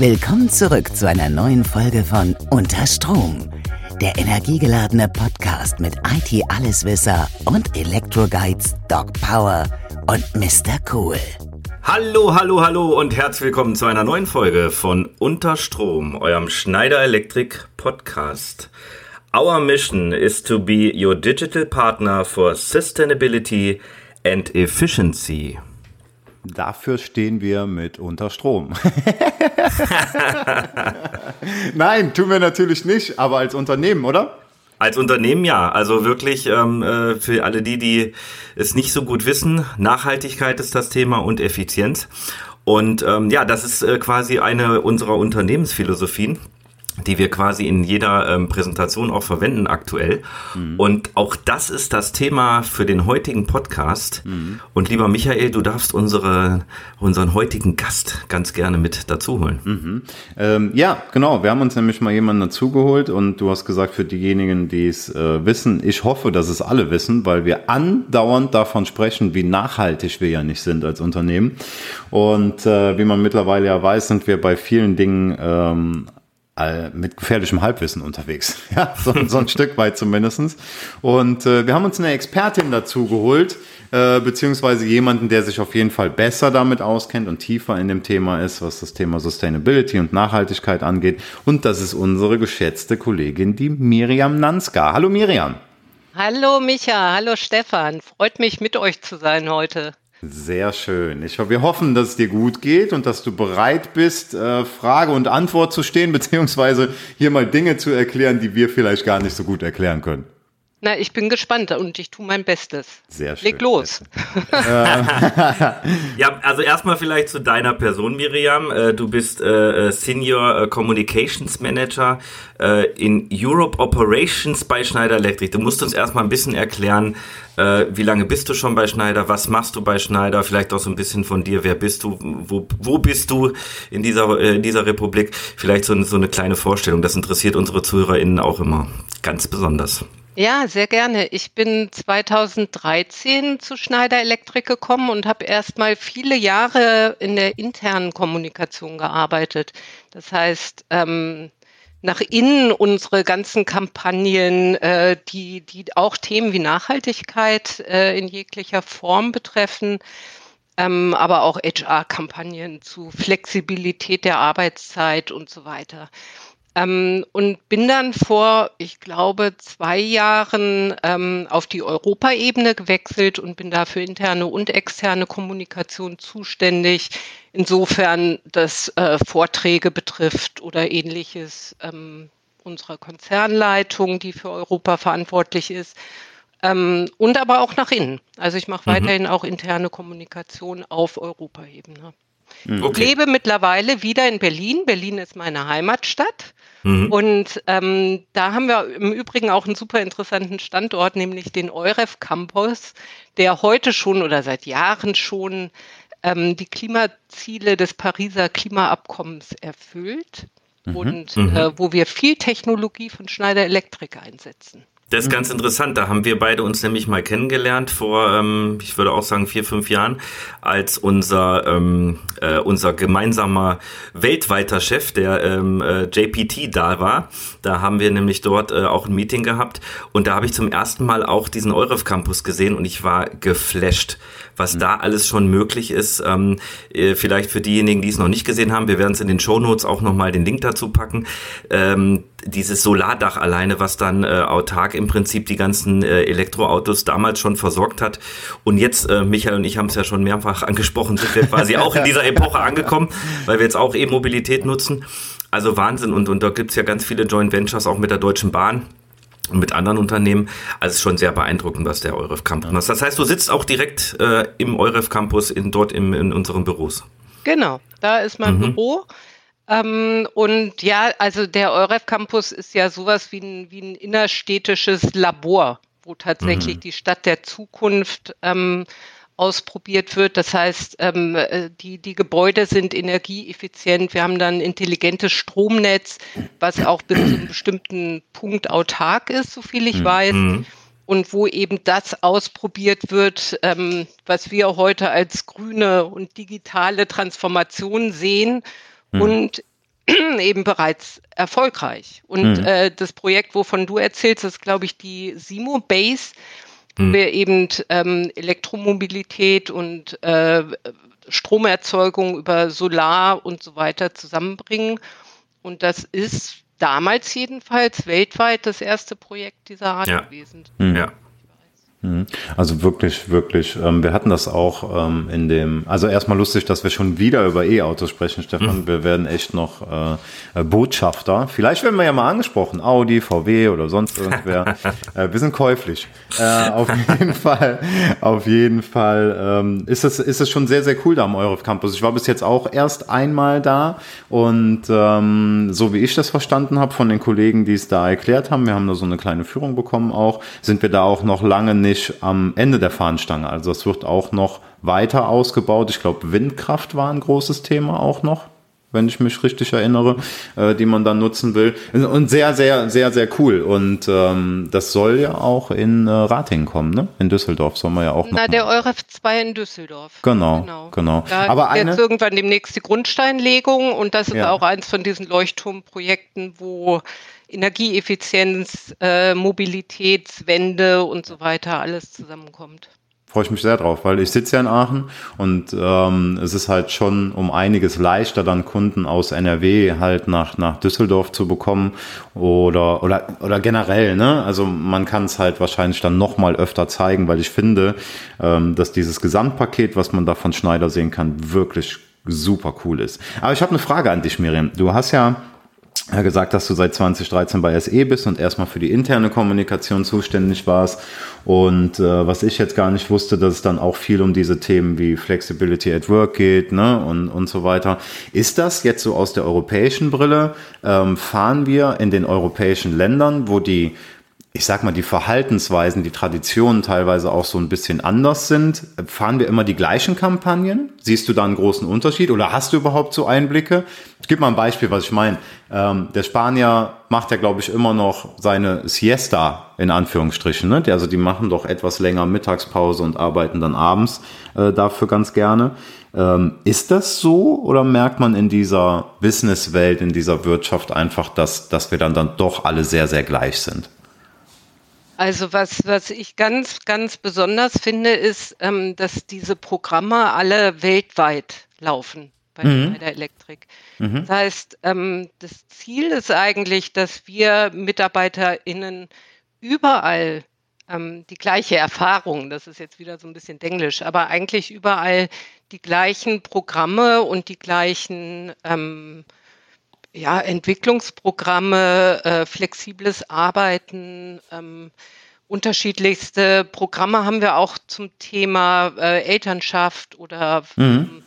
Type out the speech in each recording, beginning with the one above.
Willkommen zurück zu einer neuen Folge von Unter Strom, der energiegeladene Podcast mit IT-Alleswisser und Elektro-Guides Doc Power und Mr. Cool. Hallo, hallo, hallo und herzlich willkommen zu einer neuen Folge von Unter Strom, eurem Schneider Electric Podcast. Our mission is to be your digital partner for sustainability and efficiency. Dafür stehen wir mit unter Strom. Nein, tun wir natürlich nicht, aber als Unternehmen, oder? Als Unternehmen ja. Also wirklich ähm, äh, für alle die, die es nicht so gut wissen, Nachhaltigkeit ist das Thema und Effizienz. Und ähm, ja, das ist äh, quasi eine unserer Unternehmensphilosophien die wir quasi in jeder ähm, Präsentation auch verwenden aktuell. Mhm. Und auch das ist das Thema für den heutigen Podcast. Mhm. Und lieber Michael, du darfst unsere, unseren heutigen Gast ganz gerne mit dazuholen. Mhm. Ähm, ja, genau. Wir haben uns nämlich mal jemanden dazugeholt und du hast gesagt, für diejenigen, die es äh, wissen, ich hoffe, dass es alle wissen, weil wir andauernd davon sprechen, wie nachhaltig wir ja nicht sind als Unternehmen. Und äh, wie man mittlerweile ja weiß, sind wir bei vielen Dingen ähm, mit gefährlichem Halbwissen unterwegs. Ja, so, so ein Stück weit zumindestens. Und äh, wir haben uns eine Expertin dazu geholt, äh, beziehungsweise jemanden, der sich auf jeden Fall besser damit auskennt und tiefer in dem Thema ist, was das Thema Sustainability und Nachhaltigkeit angeht. Und das ist unsere geschätzte Kollegin, die Miriam Nanska. Hallo Miriam. Hallo Micha, hallo Stefan. Freut mich, mit euch zu sein heute. Sehr schön. Ich, wir hoffen, dass es dir gut geht und dass du bereit bist, äh, Frage und Antwort zu stehen, beziehungsweise hier mal Dinge zu erklären, die wir vielleicht gar nicht so gut erklären können. Na, ich bin gespannt und ich tue mein Bestes. Sehr schön. Leg los. ja, also erstmal vielleicht zu deiner Person, Miriam. Äh, du bist äh, äh, Senior Communications Manager in Europe Operations bei Schneider Electric. Du musst uns erstmal ein bisschen erklären, wie lange bist du schon bei Schneider? Was machst du bei Schneider? Vielleicht auch so ein bisschen von dir. Wer bist du? Wo, wo bist du in dieser, in dieser Republik? Vielleicht so, so eine kleine Vorstellung. Das interessiert unsere ZuhörerInnen auch immer ganz besonders. Ja, sehr gerne. Ich bin 2013 zu Schneider Electric gekommen und habe erstmal viele Jahre in der internen Kommunikation gearbeitet. Das heißt, ähm, nach innen unsere ganzen Kampagnen, äh, die, die auch Themen wie Nachhaltigkeit äh, in jeglicher Form betreffen, ähm, aber auch HR-Kampagnen zu Flexibilität der Arbeitszeit und so weiter. Ähm, und bin dann vor, ich glaube, zwei Jahren ähm, auf die Europaebene gewechselt und bin da für interne und externe Kommunikation zuständig. Insofern das äh, Vorträge betrifft oder ähnliches ähm, unserer Konzernleitung, die für Europa verantwortlich ist. Ähm, und aber auch nach innen. Also ich mache mhm. weiterhin auch interne Kommunikation auf Europaebene. Mhm. Okay. Ich lebe mittlerweile wieder in Berlin. Berlin ist meine Heimatstadt. Mhm. Und ähm, da haben wir im Übrigen auch einen super interessanten Standort, nämlich den EUREF Campus, der heute schon oder seit Jahren schon ähm, die Klimaziele des Pariser Klimaabkommens erfüllt mhm. und mhm. äh, wo wir viel Technologie von Schneider Electric einsetzen. Das ist ganz interessant. Da haben wir beide uns nämlich mal kennengelernt vor, ähm, ich würde auch sagen, vier, fünf Jahren, als unser, ähm, äh, unser gemeinsamer weltweiter Chef, der ähm, äh, JPT, da war. Da haben wir nämlich dort äh, auch ein Meeting gehabt und da habe ich zum ersten Mal auch diesen Euref Campus gesehen und ich war geflasht was da alles schon möglich ist. Ähm, äh, vielleicht für diejenigen, die es noch nicht gesehen haben, wir werden es in den Show Notes auch nochmal den Link dazu packen. Ähm, dieses Solardach alleine, was dann äh, autark im Prinzip die ganzen äh, Elektroautos damals schon versorgt hat. Und jetzt, äh, Michael und ich haben es ja schon mehrfach angesprochen, sind wir quasi auch in dieser Epoche angekommen, weil wir jetzt auch E-Mobilität nutzen. Also Wahnsinn. Und, und da gibt's ja ganz viele Joint Ventures auch mit der Deutschen Bahn und mit anderen Unternehmen. Also es ist schon sehr beeindruckend, was der Euref Campus macht. Das heißt, du sitzt auch direkt äh, im Euref Campus in, dort im, in unseren Büros. Genau, da ist mein mhm. Büro. Ähm, und ja, also der Euref Campus ist ja sowas wie ein, wie ein innerstädtisches Labor, wo tatsächlich mhm. die Stadt der Zukunft ähm, ausprobiert wird. Das heißt, ähm, äh, die, die Gebäude sind energieeffizient. Wir haben dann ein intelligentes Stromnetz, was auch bis zu einem bestimmten Punkt autark ist, so viel ich mhm. weiß. Mhm. Und wo eben das ausprobiert wird, ähm, was wir heute als grüne und digitale Transformation sehen. Mhm. Und eben bereits erfolgreich. Und mhm. äh, das Projekt, wovon du erzählst, ist, glaube ich, die Simo Base, wo mhm. wir eben ähm, Elektromobilität und äh, Stromerzeugung über Solar und so weiter zusammenbringen. Und das ist damals jedenfalls weltweit das erste Projekt dieser Art ja. gewesen. Mhm. Ja. Mhm. Also wirklich, wirklich. Ähm, wir hatten das auch ähm, in dem, also erstmal lustig, dass wir schon wieder über E-Autos sprechen, Stefan. Mhm. Wir werden echt noch äh, Botschafter. Vielleicht werden wir ja mal angesprochen, Audi, VW oder sonst irgendwer. äh, wir sind käuflich. Äh, auf jeden Fall, auf jeden Fall ähm, ist es ist es schon sehr sehr cool da am Euref Campus. Ich war bis jetzt auch erst einmal da und ähm, so wie ich das verstanden habe von den Kollegen, die es da erklärt haben, wir haben da so eine kleine Führung bekommen auch, sind wir da auch noch lange nicht nicht am Ende der Fahnenstange. Also es wird auch noch weiter ausgebaut. Ich glaube, Windkraft war ein großes Thema auch noch wenn ich mich richtig erinnere, äh, die man dann nutzen will. Und sehr, sehr, sehr, sehr cool. Und ähm, das soll ja auch in äh, Ratingen kommen, ne? In Düsseldorf soll man ja auch Na, der Euref 2 in Düsseldorf. Genau, genau. genau. Da Aber jetzt eine, irgendwann demnächst die Grundsteinlegung und das ist ja. auch eins von diesen Leuchtturmprojekten, wo Energieeffizienz, äh, Mobilitätswende und so weiter alles zusammenkommt. Freue ich mich sehr drauf, weil ich sitze ja in Aachen und ähm, es ist halt schon um einiges leichter, dann Kunden aus NRW halt nach, nach Düsseldorf zu bekommen oder, oder, oder generell, ne? Also man kann es halt wahrscheinlich dann nochmal öfter zeigen, weil ich finde, ähm, dass dieses Gesamtpaket, was man da von Schneider sehen kann, wirklich super cool ist. Aber ich habe eine Frage an dich, Miriam. Du hast ja ja, gesagt, dass du seit 2013 bei SE bist und erstmal für die interne Kommunikation zuständig warst. Und äh, was ich jetzt gar nicht wusste, dass es dann auch viel um diese Themen wie Flexibility at Work geht ne? und, und so weiter. Ist das jetzt so aus der europäischen Brille? Ähm, fahren wir in den europäischen Ländern, wo die ich sag mal, die Verhaltensweisen, die Traditionen teilweise auch so ein bisschen anders sind. Fahren wir immer die gleichen Kampagnen? Siehst du da einen großen Unterschied oder hast du überhaupt so Einblicke? Ich gebe mal ein Beispiel, was ich meine. Ähm, der Spanier macht ja, glaube ich, immer noch seine Siesta in Anführungsstrichen. Ne? Also die machen doch etwas länger Mittagspause und arbeiten dann abends äh, dafür ganz gerne. Ähm, ist das so oder merkt man in dieser Businesswelt, in dieser Wirtschaft einfach, dass, dass wir dann, dann doch alle sehr, sehr gleich sind? Also was, was ich ganz, ganz besonders finde, ist, ähm, dass diese Programme alle weltweit laufen bei mhm. der Elektrik. Mhm. Das heißt, ähm, das Ziel ist eigentlich, dass wir MitarbeiterInnen überall ähm, die gleiche Erfahrung, das ist jetzt wieder so ein bisschen Denglisch, aber eigentlich überall die gleichen Programme und die gleichen ähm, ja, Entwicklungsprogramme, äh, flexibles Arbeiten, ähm, unterschiedlichste Programme haben wir auch zum Thema äh, Elternschaft oder mhm. Ähm,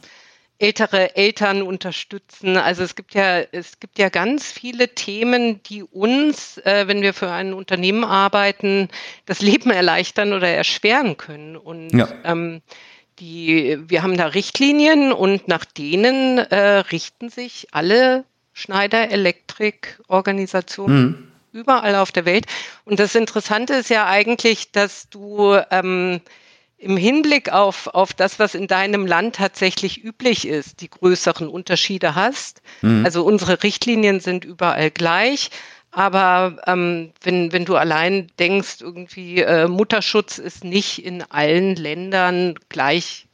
ältere Eltern unterstützen. Also es gibt ja, es gibt ja ganz viele Themen, die uns, äh, wenn wir für ein Unternehmen arbeiten, das Leben erleichtern oder erschweren können. Und ja. ähm, die, wir haben da Richtlinien und nach denen äh, richten sich alle Schneider Elektrik Organisationen mhm. überall auf der Welt. Und das Interessante ist ja eigentlich, dass du ähm, im Hinblick auf, auf das, was in deinem Land tatsächlich üblich ist, die größeren Unterschiede hast. Mhm. Also unsere Richtlinien sind überall gleich. Aber ähm, wenn, wenn du allein denkst, irgendwie äh, Mutterschutz ist nicht in allen Ländern gleich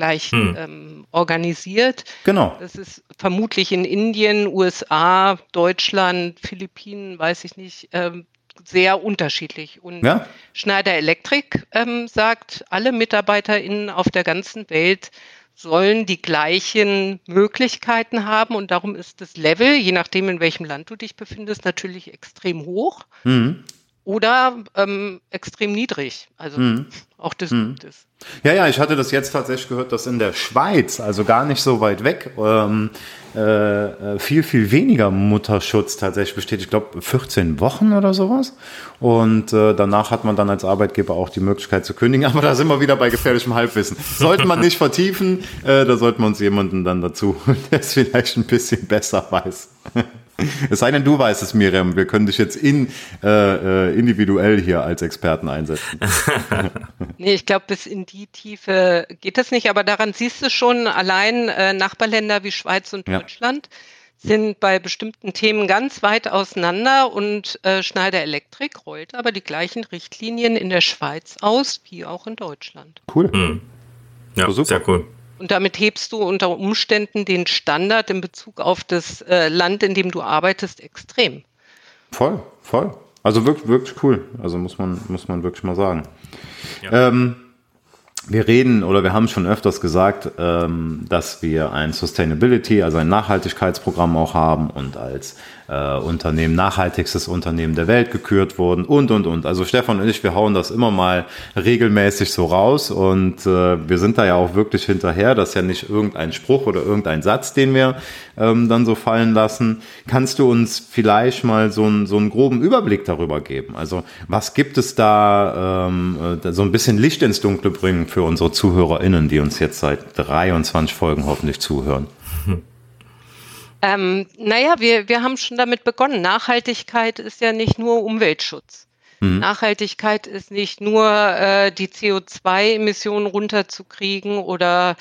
gleich hm. ähm, organisiert. Genau. Das ist vermutlich in Indien, USA, Deutschland, Philippinen, weiß ich nicht, ähm, sehr unterschiedlich. Und ja? Schneider Electric ähm, sagt, alle MitarbeiterInnen auf der ganzen Welt sollen die gleichen Möglichkeiten haben und darum ist das Level, je nachdem in welchem Land du dich befindest, natürlich extrem hoch. Mhm oder ähm, extrem niedrig. Also mhm. auch das mhm. gibt es. Ja, ja, ich hatte das jetzt tatsächlich gehört, dass in der Schweiz, also gar nicht so weit weg, ähm, äh, viel, viel weniger Mutterschutz tatsächlich besteht. Ich glaube 14 Wochen oder sowas. Und äh, danach hat man dann als Arbeitgeber auch die Möglichkeit zu kündigen. Aber da sind wir wieder bei gefährlichem Halbwissen. Sollte man nicht vertiefen, äh, da sollten wir uns jemanden dann dazu, der es vielleicht ein bisschen besser weiß. Es sei denn, du weißt es, Miriam. Wir können dich jetzt in, äh, äh individuell hier als Experten einsetzen. nee, ich glaube, bis in die Tiefe geht das nicht. Aber daran siehst du schon allein äh, Nachbarländer wie Schweiz und Deutschland. Ja sind bei bestimmten Themen ganz weit auseinander und äh, Schneider Electric rollt aber die gleichen Richtlinien in der Schweiz aus wie auch in Deutschland. Cool. Mhm. Ja, super. sehr cool. Und damit hebst du unter Umständen den Standard in Bezug auf das äh, Land, in dem du arbeitest, extrem. Voll, voll. Also wirklich, wirklich cool. Also muss man, muss man wirklich mal sagen. Ja. Ähm, wir reden oder wir haben schon öfters gesagt, ähm, dass wir ein Sustainability, also ein Nachhaltigkeitsprogramm auch haben und als äh, Unternehmen, nachhaltigstes Unternehmen der Welt gekürt wurden und, und, und. Also Stefan und ich, wir hauen das immer mal regelmäßig so raus und äh, wir sind da ja auch wirklich hinterher. Das ist ja nicht irgendein Spruch oder irgendein Satz, den wir ähm, dann so fallen lassen. Kannst du uns vielleicht mal so, ein, so einen groben Überblick darüber geben? Also was gibt es da, ähm, äh, so ein bisschen Licht ins Dunkle bringen für unsere ZuhörerInnen, die uns jetzt seit 23 Folgen hoffentlich zuhören? Ähm, naja, wir, wir haben schon damit begonnen. Nachhaltigkeit ist ja nicht nur Umweltschutz. Mhm. Nachhaltigkeit ist nicht nur äh, die CO2-Emissionen runterzukriegen oder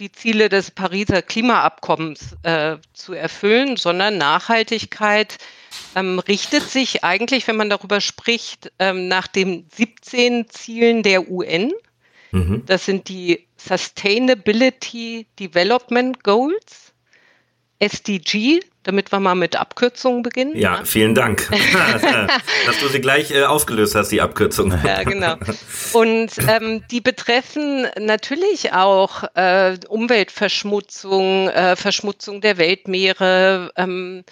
die Ziele des Pariser Klimaabkommens äh, zu erfüllen, sondern Nachhaltigkeit ähm, richtet sich eigentlich, wenn man darüber spricht, ähm, nach den 17 Zielen der UN. Mhm. Das sind die Sustainability Development Goals. SDG, damit wir mal mit Abkürzungen beginnen. Ja, vielen Dank, dass du sie gleich äh, aufgelöst hast, die Abkürzung. Ja, genau. Und ähm, die betreffen natürlich auch äh, Umweltverschmutzung, äh, Verschmutzung der Weltmeere, ähm,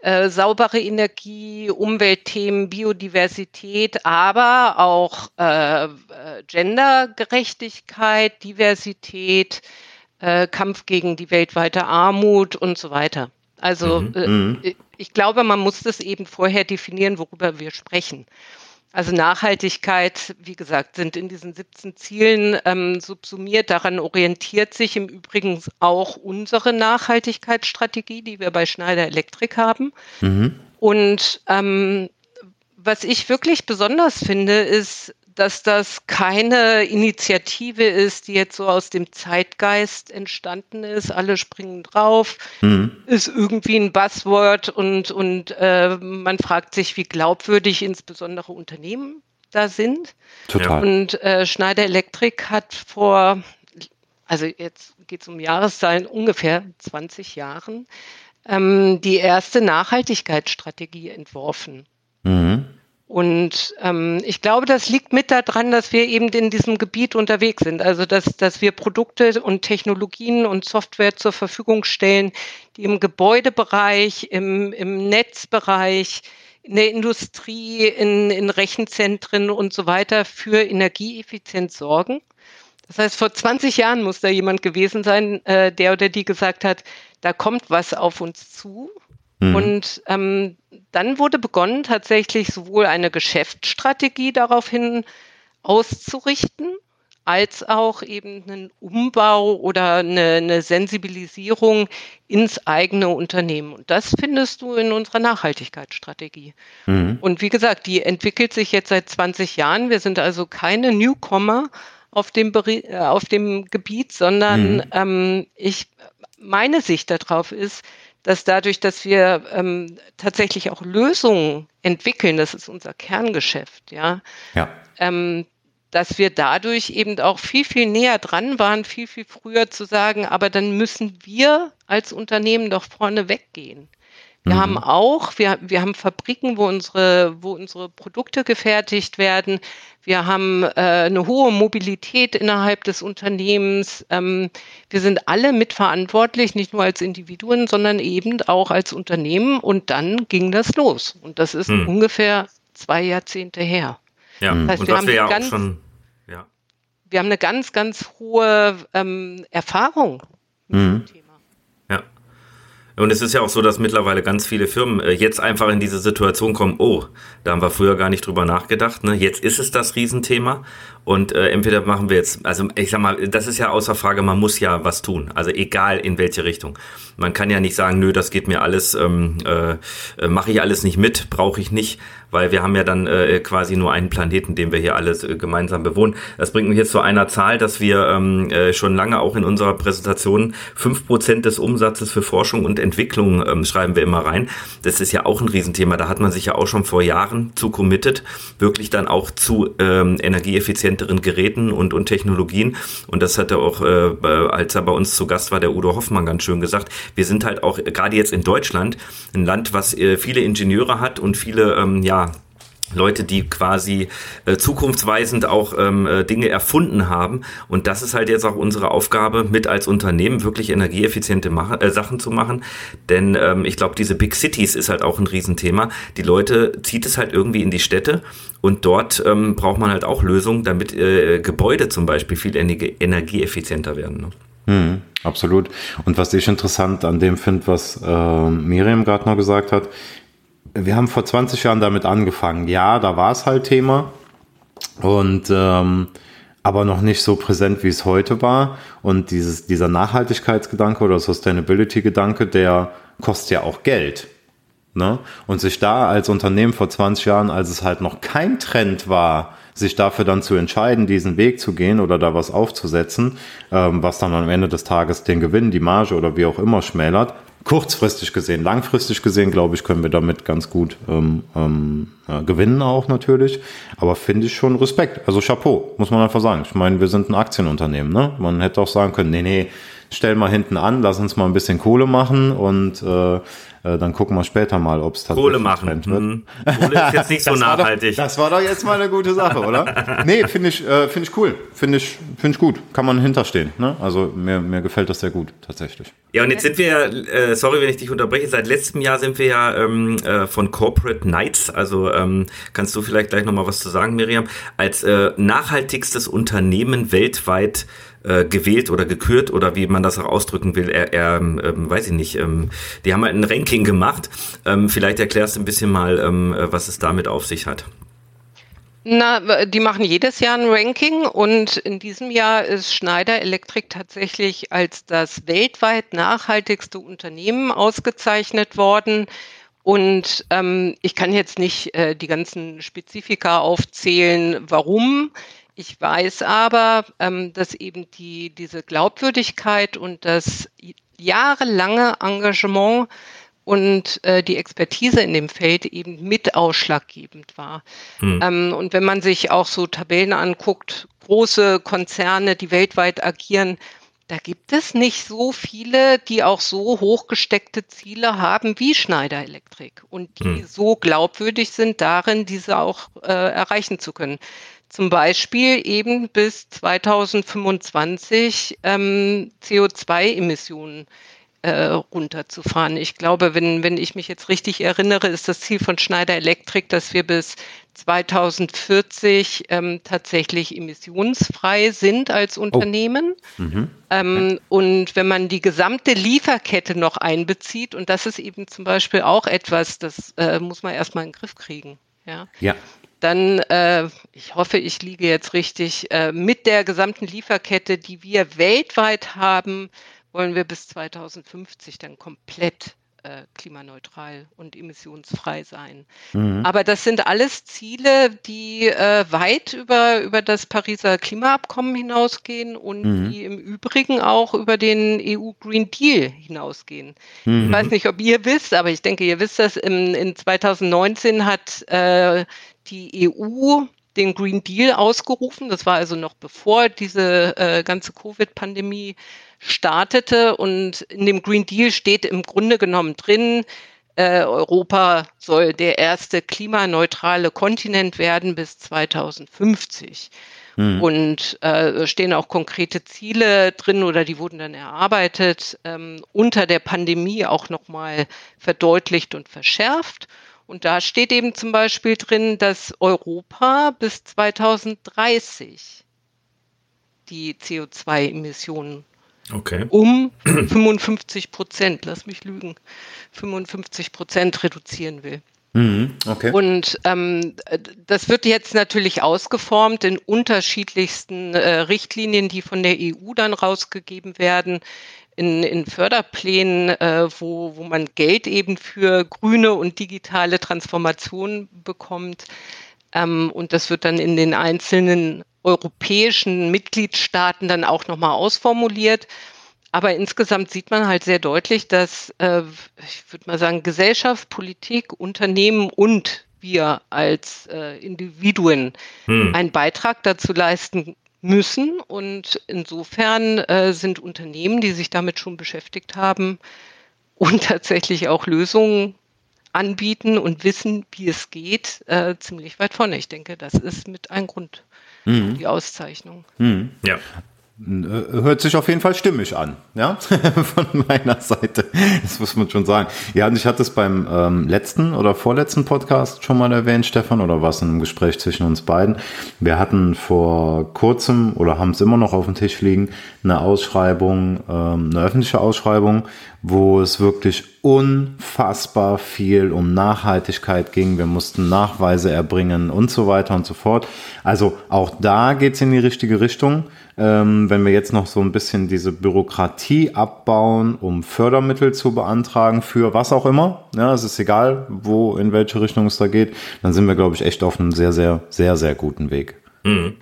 äh, saubere Energie, Umweltthemen, Biodiversität, aber auch äh, äh Gendergerechtigkeit, Diversität, äh, Kampf gegen die weltweite Armut und so weiter. Also mhm. äh, mhm. ich glaube, man muss das eben vorher definieren, worüber wir sprechen. Also Nachhaltigkeit, wie gesagt, sind in diesen 17 Zielen ähm, subsumiert. Daran orientiert sich im Übrigen auch unsere Nachhaltigkeitsstrategie, die wir bei Schneider Electric haben. Mhm. Und ähm, was ich wirklich besonders finde, ist, dass das keine Initiative ist, die jetzt so aus dem Zeitgeist entstanden ist. Alle springen drauf, mhm. ist irgendwie ein Buzzword und, und äh, man fragt sich, wie glaubwürdig insbesondere Unternehmen da sind. Total. Und äh, Schneider Electric hat vor, also jetzt geht es um Jahreszahlen, ungefähr 20 Jahren, ähm, die erste Nachhaltigkeitsstrategie entworfen. Mhm. Und ähm, ich glaube, das liegt mit daran, dass wir eben in diesem Gebiet unterwegs sind. Also dass, dass wir Produkte und Technologien und Software zur Verfügung stellen, die im Gebäudebereich, im, im Netzbereich, in der Industrie, in, in Rechenzentren und so weiter für Energieeffizienz sorgen. Das heißt, vor 20 Jahren muss da jemand gewesen sein, äh, der oder die gesagt hat, da kommt was auf uns zu. Mhm. Und ähm, dann wurde begonnen, tatsächlich sowohl eine Geschäftsstrategie daraufhin auszurichten, als auch eben einen Umbau oder eine, eine, Sensibilisierung ins eigene Unternehmen. Und das findest du in unserer Nachhaltigkeitsstrategie. Mhm. Und wie gesagt, die entwickelt sich jetzt seit 20 Jahren. Wir sind also keine Newcomer auf dem, äh, auf dem Gebiet, sondern mhm. ähm, ich, meine Sicht darauf ist, dass dadurch, dass wir ähm, tatsächlich auch Lösungen entwickeln, das ist unser Kerngeschäft, ja, ja. Ähm, dass wir dadurch eben auch viel, viel näher dran waren, viel, viel früher zu sagen, aber dann müssen wir als Unternehmen doch vorne weggehen. Wir mhm. haben auch, wir, wir haben Fabriken, wo unsere, wo unsere Produkte gefertigt werden. Wir haben äh, eine hohe Mobilität innerhalb des Unternehmens. Ähm, wir sind alle mitverantwortlich, nicht nur als Individuen, sondern eben auch als Unternehmen. Und dann ging das los. Und das ist mhm. ungefähr zwei Jahrzehnte her. Ja, das heißt, und wir haben wir ja ganz, schon, ja. Wir haben eine ganz, ganz hohe ähm, Erfahrung. Mhm. Und es ist ja auch so, dass mittlerweile ganz viele Firmen äh, jetzt einfach in diese Situation kommen, oh, da haben wir früher gar nicht drüber nachgedacht, ne? jetzt ist es das Riesenthema Und äh, entweder machen wir jetzt, also ich sag mal, das ist ja außer Frage, man muss ja was tun. Also egal in welche Richtung. Man kann ja nicht sagen, nö, das geht mir alles, ähm, äh, äh mache ich alles nicht mit, brauche ich nicht weil wir haben ja dann äh, quasi nur einen Planeten, den wir hier alles äh, gemeinsam bewohnen. Das bringt mich jetzt zu einer Zahl, dass wir ähm, äh, schon lange auch in unserer Präsentation fünf Prozent des Umsatzes für Forschung und Entwicklung ähm, schreiben wir immer rein. Das ist ja auch ein Riesenthema. Da hat man sich ja auch schon vor Jahren zu committed, wirklich dann auch zu ähm, energieeffizienteren Geräten und, und Technologien. Und das hat er auch, äh, als er bei uns zu Gast war, der Udo Hoffmann ganz schön gesagt. Wir sind halt auch gerade jetzt in Deutschland ein Land, was äh, viele Ingenieure hat und viele ähm, ja Leute, die quasi äh, zukunftsweisend auch ähm, äh, Dinge erfunden haben. Und das ist halt jetzt auch unsere Aufgabe, mit als Unternehmen wirklich energieeffiziente Mache, äh, Sachen zu machen. Denn ähm, ich glaube, diese Big Cities ist halt auch ein Riesenthema. Die Leute zieht es halt irgendwie in die Städte und dort ähm, braucht man halt auch Lösungen, damit äh, Gebäude zum Beispiel viel energieeffizienter werden. Ne? Hm, absolut. Und was ich interessant an dem finde, was äh, Miriam gerade noch gesagt hat, wir haben vor 20 Jahren damit angefangen. Ja, da war es halt Thema. Und ähm, aber noch nicht so präsent, wie es heute war. Und dieses, dieser Nachhaltigkeitsgedanke oder Sustainability-Gedanke, der kostet ja auch Geld. Ne? Und sich da als Unternehmen vor 20 Jahren, als es halt noch kein Trend war, sich dafür dann zu entscheiden, diesen Weg zu gehen oder da was aufzusetzen, ähm, was dann am Ende des Tages den Gewinn, die Marge oder wie auch immer schmälert, kurzfristig gesehen. Langfristig gesehen, glaube ich, können wir damit ganz gut ähm, ähm, ja, gewinnen auch natürlich. Aber finde ich schon Respekt. Also Chapeau, muss man einfach sagen. Ich meine, wir sind ein Aktienunternehmen. Ne? Man hätte auch sagen können, nee, nee, stell mal hinten an, lass uns mal ein bisschen Kohle machen und äh, äh, dann gucken wir später mal, ob es tatsächlich Kohle machen. Mhm. Kohle ist jetzt nicht so nachhaltig. Doch, das war doch jetzt mal eine gute Sache, oder? nee, finde ich, äh, finde ich cool. Finde ich, finde ich gut. Kann man hinterstehen. Ne? Also mir, mir gefällt das sehr gut, tatsächlich. Ja, und jetzt sind wir ja, äh, sorry, wenn ich dich unterbreche, seit letztem Jahr sind wir ja ähm, äh, von Corporate Knights, also ähm, kannst du vielleicht gleich nochmal was zu sagen, Miriam, als äh, nachhaltigstes Unternehmen weltweit äh, gewählt oder gekürt oder wie man das auch ausdrücken will, er, er ähm, weiß ich nicht. Ähm, die haben halt ein Ranking gemacht. Ähm, vielleicht erklärst du ein bisschen mal, ähm, was es damit auf sich hat. Na, die machen jedes Jahr ein Ranking und in diesem Jahr ist Schneider Electric tatsächlich als das weltweit nachhaltigste Unternehmen ausgezeichnet worden. Und ähm, ich kann jetzt nicht äh, die ganzen Spezifika aufzählen, warum. Ich weiß aber, ähm, dass eben die, diese Glaubwürdigkeit und das jahrelange Engagement und äh, die Expertise in dem Feld eben mit ausschlaggebend war. Hm. Ähm, und wenn man sich auch so Tabellen anguckt, große Konzerne, die weltweit agieren, da gibt es nicht so viele, die auch so hochgesteckte Ziele haben wie Schneider Electric und die hm. so glaubwürdig sind darin, diese auch äh, erreichen zu können zum Beispiel eben bis 2025 ähm, CO2-Emissionen äh, runterzufahren. Ich glaube, wenn, wenn ich mich jetzt richtig erinnere, ist das Ziel von Schneider Electric, dass wir bis 2040 ähm, tatsächlich emissionsfrei sind als oh. Unternehmen. Oh. Mhm. Ähm, und wenn man die gesamte Lieferkette noch einbezieht, und das ist eben zum Beispiel auch etwas, das äh, muss man erstmal in den Griff kriegen. Ja. ja dann, äh, ich hoffe, ich liege jetzt richtig, äh, mit der gesamten Lieferkette, die wir weltweit haben, wollen wir bis 2050 dann komplett äh, klimaneutral und emissionsfrei sein. Mhm. Aber das sind alles Ziele, die äh, weit über, über das Pariser Klimaabkommen hinausgehen und mhm. die im Übrigen auch über den EU Green Deal hinausgehen. Mhm. Ich weiß nicht, ob ihr wisst, aber ich denke, ihr wisst das, in, in 2019 hat äh, die EU den Green Deal ausgerufen. Das war also noch bevor diese äh, ganze Covid-Pandemie startete. Und in dem Green Deal steht im Grunde genommen drin, äh, Europa soll der erste klimaneutrale Kontinent werden bis 2050. Mhm. Und äh, stehen auch konkrete Ziele drin oder die wurden dann erarbeitet, ähm, unter der Pandemie auch nochmal verdeutlicht und verschärft. Und da steht eben zum Beispiel drin, dass Europa bis 2030 die CO2-Emissionen okay. um 55 Prozent, lass mich lügen, 55 Prozent reduzieren will. Mhm, okay. Und ähm, das wird jetzt natürlich ausgeformt in unterschiedlichsten äh, Richtlinien, die von der EU dann rausgegeben werden, in, in Förderplänen, äh, wo, wo man Geld eben für grüne und digitale Transformation bekommt. Ähm, und das wird dann in den einzelnen europäischen Mitgliedstaaten dann auch nochmal ausformuliert. Aber insgesamt sieht man halt sehr deutlich, dass, äh, ich würde mal sagen, Gesellschaft, Politik, Unternehmen und wir als äh, Individuen hm. einen Beitrag dazu leisten müssen. Und insofern äh, sind Unternehmen, die sich damit schon beschäftigt haben und tatsächlich auch Lösungen anbieten und wissen, wie es geht, äh, ziemlich weit vorne. Ich denke, das ist mit ein Grund mhm. die Auszeichnung. Mhm. Ja. Äh, hört sich auf jeden Fall stimmig an, ja, von meiner Seite. Das muss man schon sagen. Ja, und ich hatte es beim ähm, letzten oder vorletzten Podcast schon mal erwähnt, Stefan, oder war es in einem Gespräch zwischen uns beiden? Wir hatten vor kurzem oder haben es immer noch auf dem Tisch liegen, eine Ausschreibung, ähm, eine öffentliche Ausschreibung, wo es wirklich unfassbar viel um Nachhaltigkeit ging. Wir mussten Nachweise erbringen und so weiter und so fort. Also auch da geht es in die richtige Richtung. Ähm, wenn wir jetzt noch so ein bisschen diese Bürokratie abbauen, um Fördermittel zu beantragen für was auch immer, ja, es ist egal, wo, in welche Richtung es da geht, dann sind wir, glaube ich, echt auf einem sehr, sehr, sehr, sehr guten Weg. Mhm.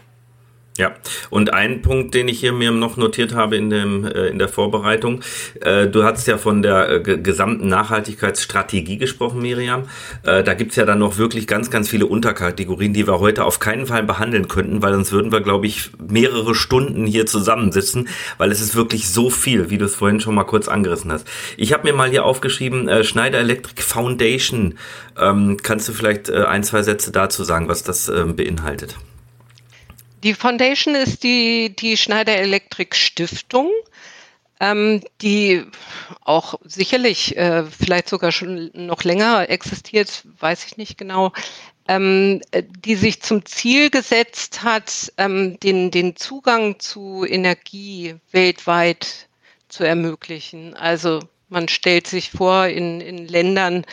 Ja, und ein Punkt, den ich hier mir noch notiert habe in, dem, äh, in der Vorbereitung, äh, du hast ja von der äh, gesamten Nachhaltigkeitsstrategie gesprochen, Miriam. Äh, da gibt's ja dann noch wirklich ganz, ganz viele Unterkategorien, die wir heute auf keinen Fall behandeln könnten, weil sonst würden wir, glaube ich, mehrere Stunden hier zusammensitzen, weil es ist wirklich so viel, wie du es vorhin schon mal kurz angerissen hast. Ich habe mir mal hier aufgeschrieben, äh, Schneider Electric Foundation. Ähm, kannst du vielleicht äh, ein, zwei Sätze dazu sagen, was das ähm, beinhaltet? Die Foundation ist die, die Schneider Electric Stiftung, ähm, die auch sicherlich äh, vielleicht sogar schon noch länger existiert, weiß ich nicht genau, ähm, die sich zum Ziel gesetzt hat, ähm, den, den Zugang zu Energie weltweit zu ermöglichen. Also man stellt sich vor, in, in Ländern,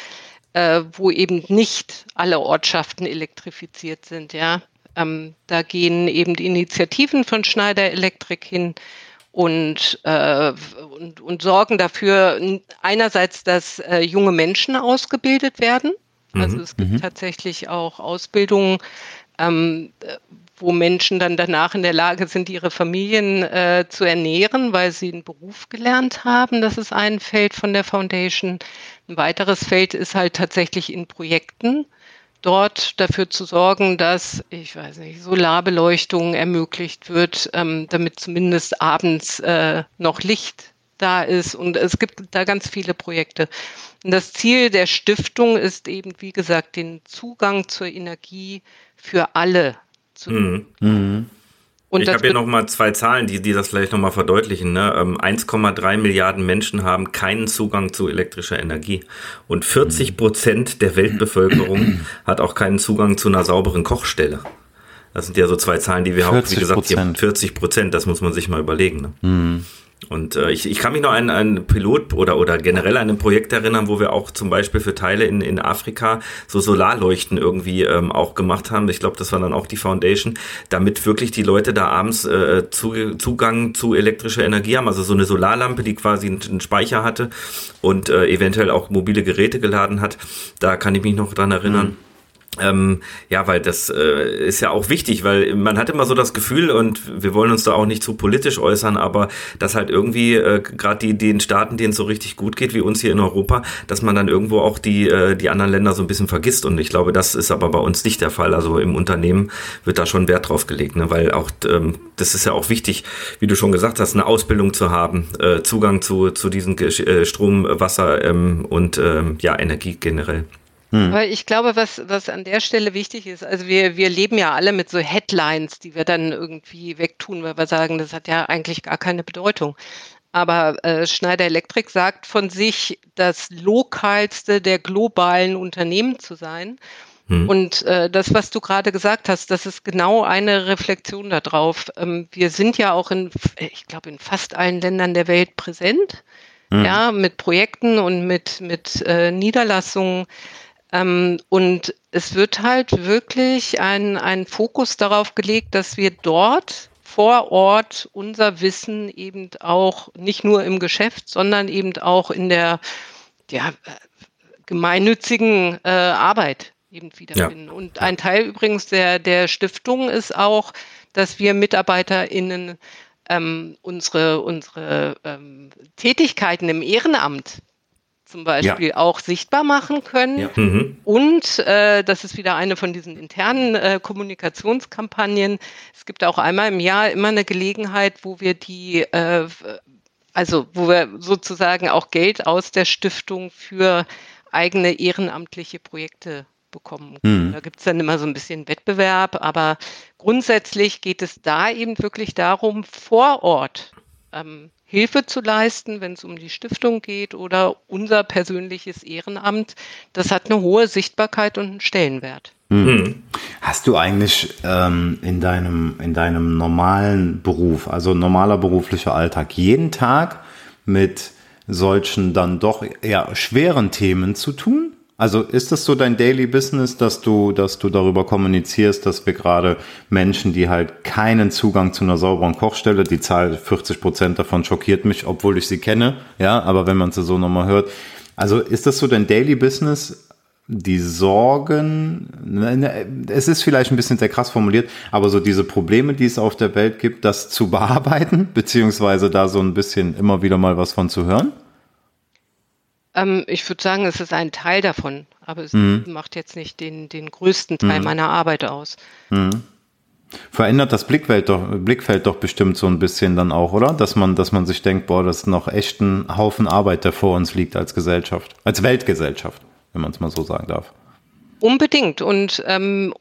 äh, wo eben nicht alle Ortschaften elektrifiziert sind, ja, ähm, da gehen eben die Initiativen von Schneider Electric hin und, äh, und, und sorgen dafür einerseits, dass äh, junge Menschen ausgebildet werden. Also mhm. es gibt mhm. tatsächlich auch Ausbildungen, ähm, wo Menschen dann danach in der Lage sind, ihre Familien äh, zu ernähren, weil sie einen Beruf gelernt haben. Das ist ein Feld von der Foundation. Ein weiteres Feld ist halt tatsächlich in Projekten dort dafür zu sorgen, dass, ich weiß nicht, Solarbeleuchtung ermöglicht wird, ähm, damit zumindest abends äh, noch Licht da ist. Und es gibt da ganz viele Projekte. Und das Ziel der Stiftung ist eben, wie gesagt, den Zugang zur Energie für alle zu. Mhm. Und ich habe hier nochmal zwei Zahlen, die, die das vielleicht nochmal verdeutlichen. Ne? 1,3 ähm, Milliarden Menschen haben keinen Zugang zu elektrischer Energie. Und 40 Prozent der Weltbevölkerung hat auch keinen Zugang zu einer sauberen Kochstelle. Das sind ja so zwei Zahlen, die wir haben. Wie gesagt, 40 Prozent, das muss man sich mal überlegen. Ne? Mhm. Und äh, ich, ich kann mich noch an ein Pilot oder, oder generell an ein Projekt erinnern, wo wir auch zum Beispiel für Teile in, in Afrika so Solarleuchten irgendwie ähm, auch gemacht haben. Ich glaube, das war dann auch die Foundation, damit wirklich die Leute da abends äh, zu, Zugang zu elektrischer Energie haben. Also so eine Solarlampe, die quasi einen, einen Speicher hatte und äh, eventuell auch mobile Geräte geladen hat. Da kann ich mich noch dran erinnern. Mhm. Ähm, ja, weil das äh, ist ja auch wichtig, weil man hat immer so das Gefühl, und wir wollen uns da auch nicht zu politisch äußern, aber dass halt irgendwie äh, gerade die den Staaten, denen es so richtig gut geht, wie uns hier in Europa, dass man dann irgendwo auch die, äh, die anderen Länder so ein bisschen vergisst. Und ich glaube, das ist aber bei uns nicht der Fall. Also im Unternehmen wird da schon Wert drauf gelegt, ne? weil auch ähm, das ist ja auch wichtig, wie du schon gesagt hast, eine Ausbildung zu haben, äh, Zugang zu, zu diesen äh, Strom, Wasser ähm, und ähm, ja, Energie generell. Hm. Weil ich glaube, was, was an der Stelle wichtig ist, also wir, wir leben ja alle mit so Headlines, die wir dann irgendwie wegtun, weil wir sagen, das hat ja eigentlich gar keine Bedeutung. Aber äh, Schneider Electric sagt von sich, das lokalste der globalen Unternehmen zu sein. Hm. Und äh, das, was du gerade gesagt hast, das ist genau eine Reflexion darauf. Ähm, wir sind ja auch in, ich glaube, in fast allen Ländern der Welt präsent, hm. ja, mit Projekten und mit, mit äh, Niederlassungen. Ähm, und es wird halt wirklich ein, ein Fokus darauf gelegt, dass wir dort vor Ort unser Wissen eben auch nicht nur im Geschäft, sondern eben auch in der ja, gemeinnützigen äh, Arbeit eben wiederfinden. Ja. Und ein Teil übrigens der, der Stiftung ist auch, dass wir MitarbeiterInnen ähm, unsere, unsere ähm, Tätigkeiten im Ehrenamt zum Beispiel ja. auch sichtbar machen können. Ja. Mhm. Und äh, das ist wieder eine von diesen internen äh, Kommunikationskampagnen. Es gibt auch einmal im Jahr immer eine Gelegenheit, wo wir die, äh, also wo wir sozusagen auch Geld aus der Stiftung für eigene ehrenamtliche Projekte bekommen. Mhm. Da gibt es dann immer so ein bisschen Wettbewerb, aber grundsätzlich geht es da eben wirklich darum, vor Ort ähm, Hilfe zu leisten, wenn es um die Stiftung geht oder unser persönliches Ehrenamt. Das hat eine hohe Sichtbarkeit und einen Stellenwert. Mhm. Hast du eigentlich ähm, in, deinem, in deinem normalen Beruf, also normaler beruflicher Alltag, jeden Tag mit solchen dann doch eher schweren Themen zu tun? Also ist das so dein Daily Business, dass du, dass du darüber kommunizierst, dass wir gerade Menschen, die halt keinen Zugang zu einer sauberen Kochstelle, die Zahl 40 Prozent davon schockiert mich, obwohl ich sie kenne, ja, aber wenn man sie so nochmal hört. Also ist das so dein Daily Business, die Sorgen, ne, ne, es ist vielleicht ein bisschen sehr krass formuliert, aber so diese Probleme, die es auf der Welt gibt, das zu bearbeiten, beziehungsweise da so ein bisschen immer wieder mal was von zu hören? Ähm, ich würde sagen, es ist ein Teil davon, aber es mhm. macht jetzt nicht den, den größten Teil mhm. meiner Arbeit aus. Mhm. Verändert das Blickfeld doch, Blickfeld doch bestimmt so ein bisschen dann auch, oder? Dass man, dass man sich denkt, boah, das ist noch echt ein Haufen Arbeit, der vor uns liegt als Gesellschaft, als Weltgesellschaft, wenn man es mal so sagen darf. Unbedingt. Und ähm,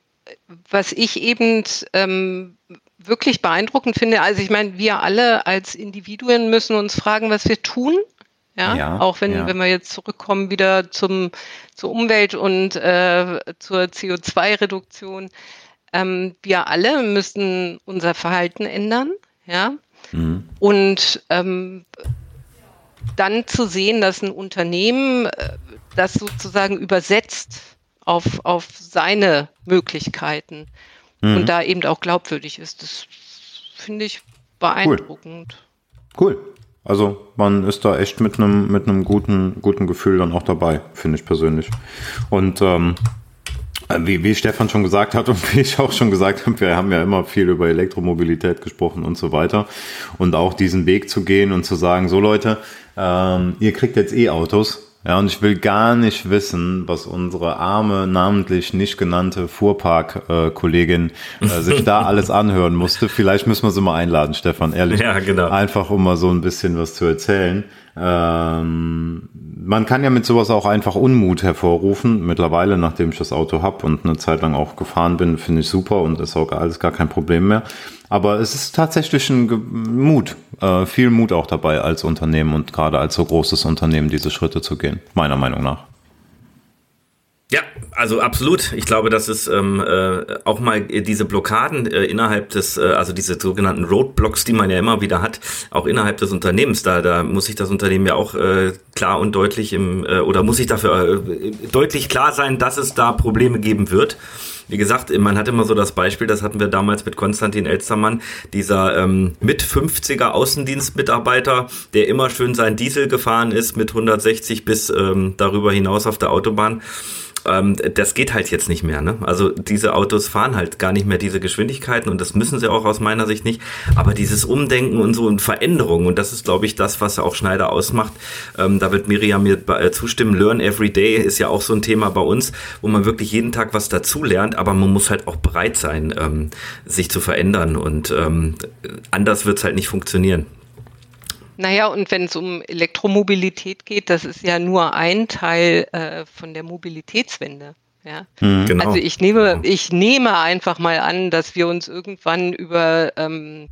was ich eben ähm, wirklich beeindruckend finde, also ich meine, wir alle als Individuen müssen uns fragen, was wir tun ja, ja auch wenn, ja. wenn wir jetzt zurückkommen wieder zum, zur Umwelt und äh, zur CO2-Reduktion. Ähm, wir alle müssen unser Verhalten ändern, ja. Mhm. Und ähm, dann zu sehen, dass ein Unternehmen äh, das sozusagen übersetzt auf, auf seine Möglichkeiten mhm. und da eben auch glaubwürdig ist, das finde ich beeindruckend. Cool. cool. Also man ist da echt mit einem mit einem guten guten Gefühl dann auch dabei, finde ich persönlich. Und ähm, wie, wie Stefan schon gesagt hat und wie ich auch schon gesagt habe, wir haben ja immer viel über Elektromobilität gesprochen und so weiter. Und auch diesen Weg zu gehen und zu sagen, so Leute, ähm, ihr kriegt jetzt E-Autos, ja, und ich will gar nicht wissen, was unsere arme, namentlich nicht genannte Fuhrpark-Kollegin äh, äh, sich da alles anhören musste. Vielleicht müssen wir sie mal einladen, Stefan, ehrlich. Ja, genau. Einfach, um mal so ein bisschen was zu erzählen. Ähm, man kann ja mit sowas auch einfach Unmut hervorrufen. Mittlerweile, nachdem ich das Auto habe und eine Zeit lang auch gefahren bin, finde ich super und ist auch alles gar kein Problem mehr. Aber es ist tatsächlich ein Mut, äh, viel Mut auch dabei als Unternehmen und gerade als so großes Unternehmen diese Schritte zu gehen, meiner Meinung nach. Ja, also absolut. Ich glaube, dass es ähm, äh, auch mal diese Blockaden äh, innerhalb des, äh, also diese sogenannten Roadblocks, die man ja immer wieder hat, auch innerhalb des Unternehmens, da, da muss sich das Unternehmen ja auch äh, klar und deutlich im, äh, oder muss sich dafür äh, deutlich klar sein, dass es da Probleme geben wird. Wie gesagt, man hat immer so das Beispiel, das hatten wir damals mit Konstantin Elstermann, dieser ähm, mit 50er Außendienstmitarbeiter, der immer schön sein Diesel gefahren ist mit 160 bis ähm, darüber hinaus auf der Autobahn ähm, das geht halt jetzt nicht mehr. Ne? Also diese Autos fahren halt gar nicht mehr diese Geschwindigkeiten und das müssen sie auch aus meiner Sicht nicht. Aber dieses Umdenken und so und Veränderung und das ist, glaube ich, das, was auch Schneider ausmacht. Ähm, da wird Miriam mir äh, zustimmen. Learn every day ist ja auch so ein Thema bei uns, wo man wirklich jeden Tag was dazu lernt, aber man muss halt auch bereit sein, ähm, sich zu verändern und ähm, anders wird es halt nicht funktionieren. Naja, und wenn es um Elektromobilität geht, das ist ja nur ein Teil äh, von der Mobilitätswende. Ja? Mhm, genau. Also ich nehme, ich nehme einfach mal an, dass wir uns irgendwann über, ähm,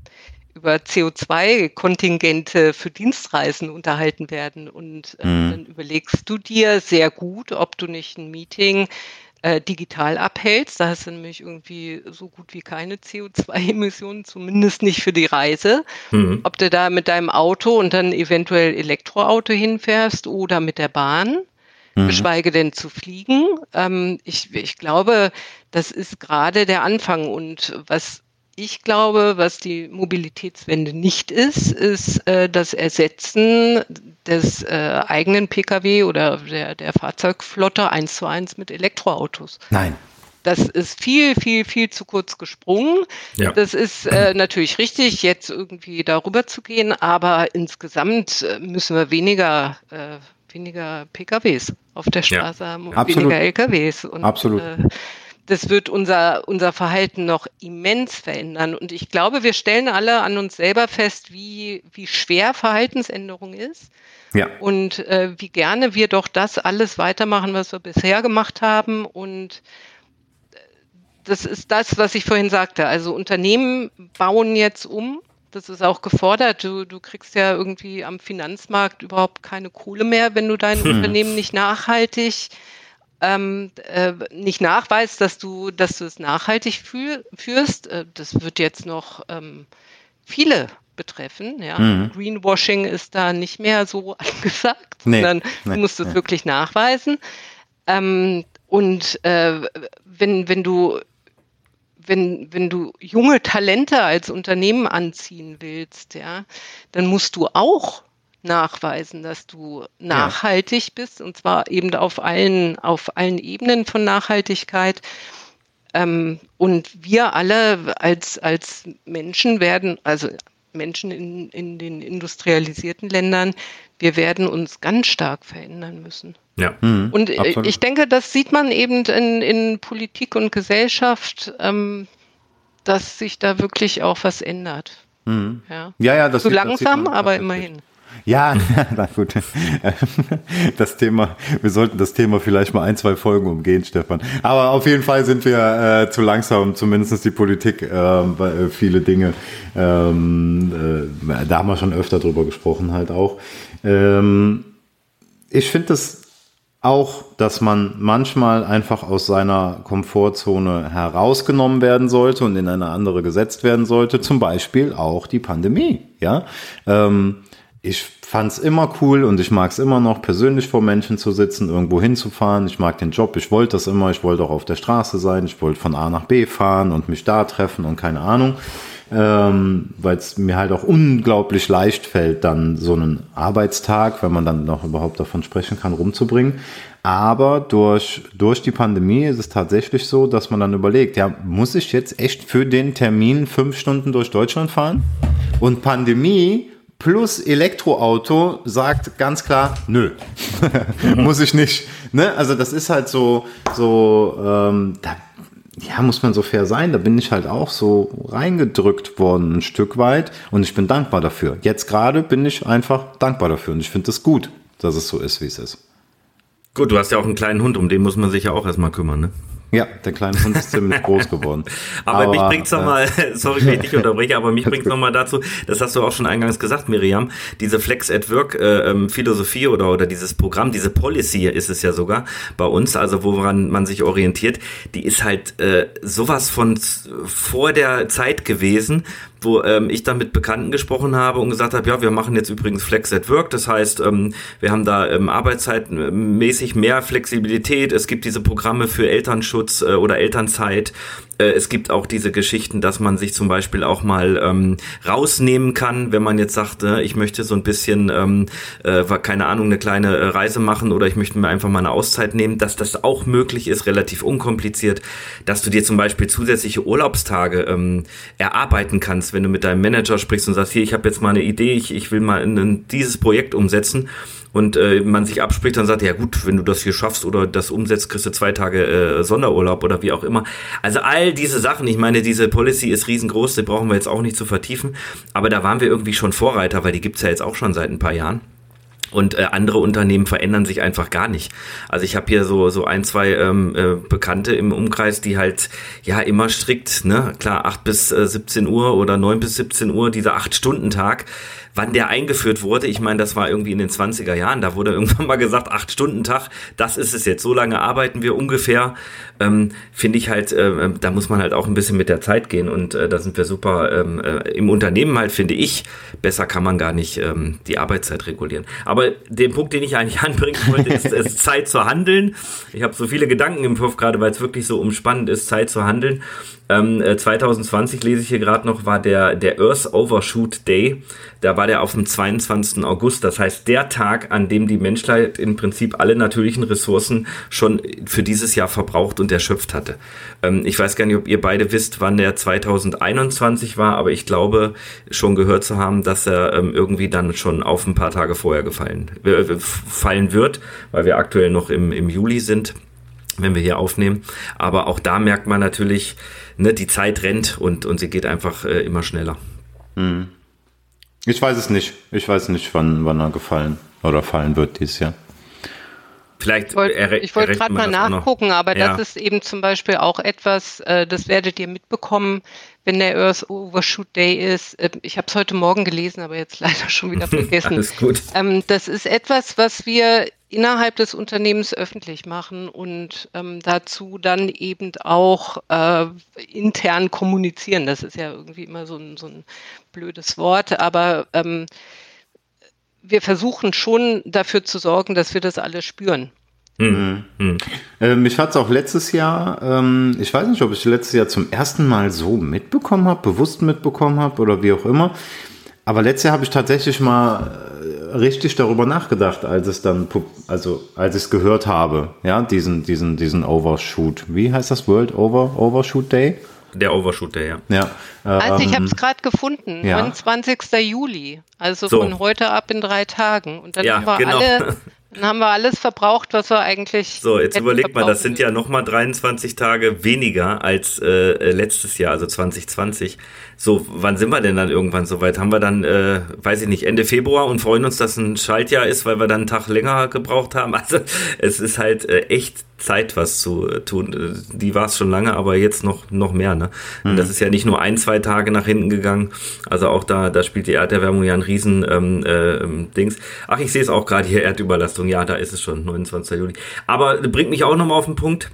über CO2-Kontingente für Dienstreisen unterhalten werden. Und äh, mhm. dann überlegst du dir sehr gut, ob du nicht ein Meeting äh, digital abhältst. Da hast du nämlich irgendwie so gut wie keine CO2-Emissionen, zumindest nicht für die Reise. Mhm. Ob du da mit deinem Auto und dann eventuell Elektroauto hinfährst oder mit der Bahn. mhm. geschweige denn zu fliegen. Ähm, ich, ich glaube, das ist gerade der Anfang. Und was ich glaube, was die Mobilitätswende nicht ist, ist äh, das Ersetzen des äh, eigenen Pkw oder der, der Fahrzeugflotte eins zu eins mit Elektroautos. Nein. Das ist viel, viel, viel zu kurz gesprungen. Ja. Das ist äh, natürlich richtig, jetzt irgendwie darüber zu gehen, aber insgesamt äh, müssen wir weniger, äh, weniger PKWs auf der Straße ja. haben und Absolut. weniger LKWs. Und, Absolut. Das wird unser, unser Verhalten noch immens verändern. Und ich glaube, wir stellen alle an uns selber fest, wie, wie schwer Verhaltensänderung ist. Ja. Und äh, wie gerne wir doch das alles weitermachen, was wir bisher gemacht haben. Und äh, das ist das, was ich vorhin sagte. Also Unternehmen bauen jetzt um. Das ist auch gefordert. Du, du kriegst ja irgendwie am Finanzmarkt überhaupt keine Kohle mehr, wenn du dein hm. Unternehmen nicht nachhaltig ähm, äh, nicht nachweist, dass du, dass du es nachhaltig fühl, führst. Äh, das wird jetzt noch ähm, viele betreffen. Ja. Mhm. Greenwashing ist da nicht mehr so angesagt, nee, sondern nee, du musst es nee. wirklich nachweisen. Ähm, und äh, wenn, wenn du wenn, wenn du junge Talente als Unternehmen anziehen willst, ja, dann musst du auch nachweisen, dass du nachhaltig ja. bist und zwar eben auf allen, auf allen Ebenen von Nachhaltigkeit. Ähm, und wir alle als, als Menschen werden, also Menschen in, in den industrialisierten Ländern, wir werden uns ganz stark verändern müssen. Ja. Mhm, und absolut. ich denke, das sieht man eben in, in Politik und Gesellschaft, ähm, dass sich da wirklich auch was ändert. Mhm. Ja. ja, ja, das Zu sieht, langsam, das aber immerhin. Ja, na gut. Das Thema, wir sollten das Thema vielleicht mal ein, zwei Folgen umgehen, Stefan. Aber auf jeden Fall sind wir äh, zu langsam, zumindest die Politik, ähm, äh, viele Dinge, ähm, äh, da haben wir schon öfter drüber gesprochen halt auch. Ähm, ich finde es auch, dass man manchmal einfach aus seiner Komfortzone herausgenommen werden sollte und in eine andere gesetzt werden sollte. Zum Beispiel auch die Pandemie, ja. Ähm, ich fand's immer cool und ich mag's immer noch, persönlich vor Menschen zu sitzen, irgendwo hinzufahren. Ich mag den Job, ich wollte das immer, ich wollte auch auf der Straße sein, ich wollte von A nach B fahren und mich da treffen und keine Ahnung. Ähm, Weil es mir halt auch unglaublich leicht fällt, dann so einen Arbeitstag, wenn man dann noch überhaupt davon sprechen kann, rumzubringen. Aber durch, durch die Pandemie ist es tatsächlich so, dass man dann überlegt, ja, muss ich jetzt echt für den Termin fünf Stunden durch Deutschland fahren? Und Pandemie plus Elektroauto sagt ganz klar, nö, muss ich nicht. Ne? Also das ist halt so, so ähm, da, ja, muss man so fair sein. Da bin ich halt auch so reingedrückt worden ein Stück weit und ich bin dankbar dafür. Jetzt gerade bin ich einfach dankbar dafür und ich finde es gut, dass es so ist, wie es ist. Gut, du hast ja auch einen kleinen Hund, um den muss man sich ja auch erstmal kümmern, ne? Ja, der kleine Hund ist ziemlich groß geworden. aber, aber, mich bringt's äh, nochmal, sorry, wenn ich dich unterbreche, aber mich bringt's nochmal dazu, das hast du auch schon eingangs gesagt, Miriam, diese Flex at Work äh, ähm, Philosophie oder, oder dieses Programm, diese Policy ist es ja sogar bei uns, also woran man sich orientiert, die ist halt äh, sowas von vor der Zeit gewesen, wo ähm, ich dann mit Bekannten gesprochen habe und gesagt habe, ja, wir machen jetzt übrigens Flex at Work, das heißt, ähm, wir haben da ähm, arbeitszeitmäßig mehr Flexibilität, es gibt diese Programme für Elternschutz äh, oder Elternzeit, äh, es gibt auch diese Geschichten, dass man sich zum Beispiel auch mal ähm, rausnehmen kann, wenn man jetzt sagt, äh, ich möchte so ein bisschen, ähm, äh, keine Ahnung, eine kleine äh, Reise machen oder ich möchte mir einfach mal eine Auszeit nehmen, dass das auch möglich ist, relativ unkompliziert, dass du dir zum Beispiel zusätzliche Urlaubstage ähm, erarbeiten kannst, wenn du mit deinem Manager sprichst und sagst, hier, ich habe jetzt mal eine Idee, ich, ich will mal in, in dieses Projekt umsetzen und äh, man sich abspricht und sagt, ja gut, wenn du das hier schaffst oder das umsetzt, kriegst du zwei Tage äh, Sonderurlaub oder wie auch immer. Also all diese Sachen, ich meine, diese Policy ist riesengroß, die brauchen wir jetzt auch nicht zu vertiefen, aber da waren wir irgendwie schon Vorreiter, weil die gibt's ja jetzt auch schon seit ein paar Jahren. Und äh, andere Unternehmen verändern sich einfach gar nicht. Also ich habe hier so so ein zwei ähm, äh, Bekannte im Umkreis, die halt ja immer strikt, ne, klar acht bis äh, 17 Uhr oder neun bis 17 Uhr dieser acht Stunden Tag wann der eingeführt wurde. Ich meine, das war irgendwie in den 20er Jahren. Da wurde irgendwann mal gesagt, acht Stunden Tag, das ist es jetzt. So lange arbeiten wir ungefähr. Ähm, Finde ich halt, äh, da muss man halt auch ein bisschen mit der Zeit gehen und äh, da sind wir super ähm, äh, im Unternehmen halt, finde ich. Besser kann man gar nicht ähm, die Arbeitszeit regulieren. Aber den Punkt, den ich eigentlich anbringen wollte, ist, ist Zeit zu handeln. Ich habe so viele Gedanken im Kopf, gerade weil es wirklich so umspannend ist, Zeit zu handeln. Ähm, 2020 äh, lese ich hier gerade noch, war der, der Earth Overshoot Day. Da war der auf dem 22. August. Das heißt, der Tag, an dem die Menschheit im Prinzip alle natürlichen Ressourcen schon für dieses Jahr verbraucht und erschöpft hatte. Ähm, ich weiß gar nicht, ob ihr beide wisst, wann der 2021 war, aber ich glaube schon gehört zu haben, dass er ähm, irgendwie dann schon auf ein paar Tage vorher gefallen, äh, fallen wird, weil wir aktuell noch im, im Juli sind wenn wir hier aufnehmen. Aber auch da merkt man natürlich, ne, die Zeit rennt und, und sie geht einfach äh, immer schneller. Hm. Ich weiß es nicht. Ich weiß nicht, wann, wann er gefallen oder fallen wird dieses Jahr. Vielleicht ich wollte wollt gerade mal nachgucken, aber ja. das ist eben zum Beispiel auch etwas, äh, das werdet ihr mitbekommen, wenn der Earth Overshoot Day ist. Äh, ich habe es heute Morgen gelesen, aber jetzt leider schon wieder vergessen. Alles gut. Ähm, das ist etwas, was wir innerhalb des Unternehmens öffentlich machen und ähm, dazu dann eben auch äh, intern kommunizieren. Das ist ja irgendwie immer so ein, so ein blödes Wort, aber ähm, wir versuchen schon dafür zu sorgen, dass wir das alle spüren. Mhm. Mhm. Äh, mich hat es auch letztes Jahr, ähm, ich weiß nicht, ob ich letztes Jahr zum ersten Mal so mitbekommen habe, bewusst mitbekommen habe oder wie auch immer. Aber letztes Jahr habe ich tatsächlich mal äh, richtig darüber nachgedacht, als es dann, also als ich es gehört habe, ja, diesen, diesen, diesen Overshoot. Wie heißt das World Over, Overshoot Day? Der Overshoot Day, ja. ja also ich habe es ähm, gerade gefunden, ja. 29. Juli, also so. von heute ab in drei Tagen. Und dann ja, haben wir genau. alle Dann haben wir alles verbraucht, was wir eigentlich. So, jetzt überlegt mal, das sind ja nochmal 23 Tage weniger als äh, letztes Jahr, also 2020. So, wann sind wir denn dann irgendwann soweit? Haben wir dann, äh, weiß ich nicht, Ende Februar und freuen uns, dass ein Schaltjahr ist, weil wir dann einen Tag länger gebraucht haben? Also, es ist halt äh, echt Zeit, was zu äh, tun. Die war es schon lange, aber jetzt noch, noch mehr. Ne? Mhm. Das ist ja nicht nur ein, zwei Tage nach hinten gegangen. Also auch da, da spielt die Erderwärmung ja ein riesen ähm, äh, Dings. Ach, ich sehe es auch gerade hier, Erdüberlastung. Ja, da ist es schon, 29. Juli. Aber bringt mich auch nochmal auf den Punkt